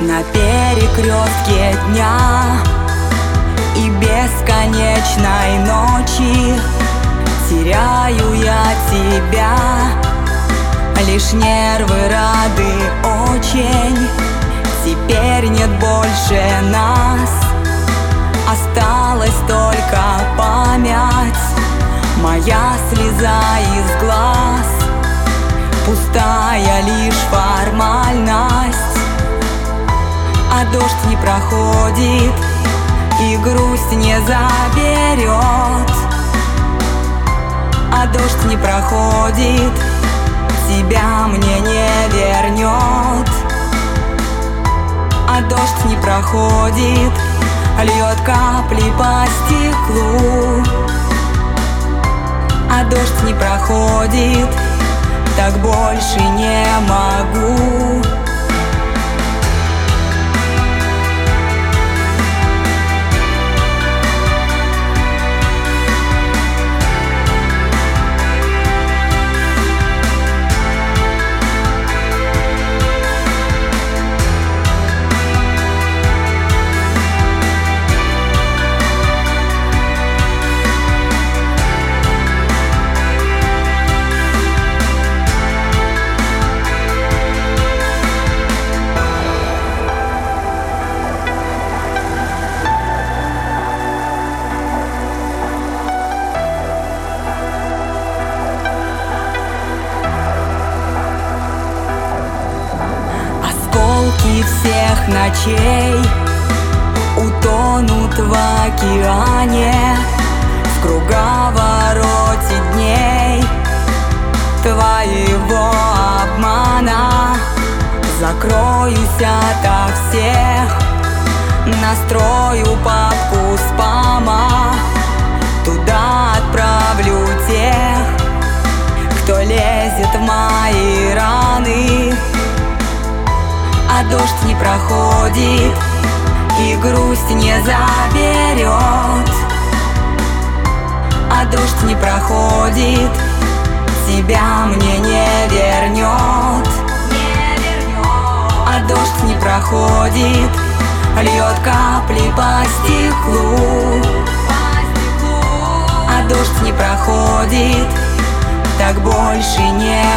На перекрестке дня И бесконечной ночи Теряю я тебя. Лишь нервы рады очень Теперь нет больше нас. Осталась только память Моя слеза из глаз. Пустая лишь формальность А дождь не проходит И грусть не заберет. А дождь не проходит Тебя мне не вернет. А дождь не проходит Льет капли по стеклу. А дождь не проходит Так больше не могу Осколки всех ночей Утонут в океане В круговороте дней Твоего обмана. Закроюсь ото всех Настрою папку спама а дождь не проходит И грусть не заберет. А дождь не проходит Тебя мне не вернет. А дождь не проходит Льет капли по стеклу. А дождь не проходит Так больше не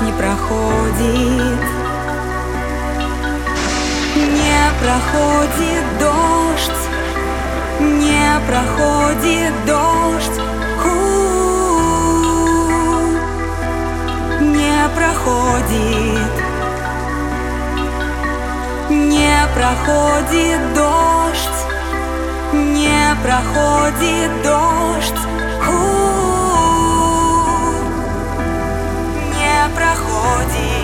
Дождь не проходит. Не проходит дождь Не проходит дождь. Ху, Не проходит. Не проходит дождь Не проходит дождь время проходит.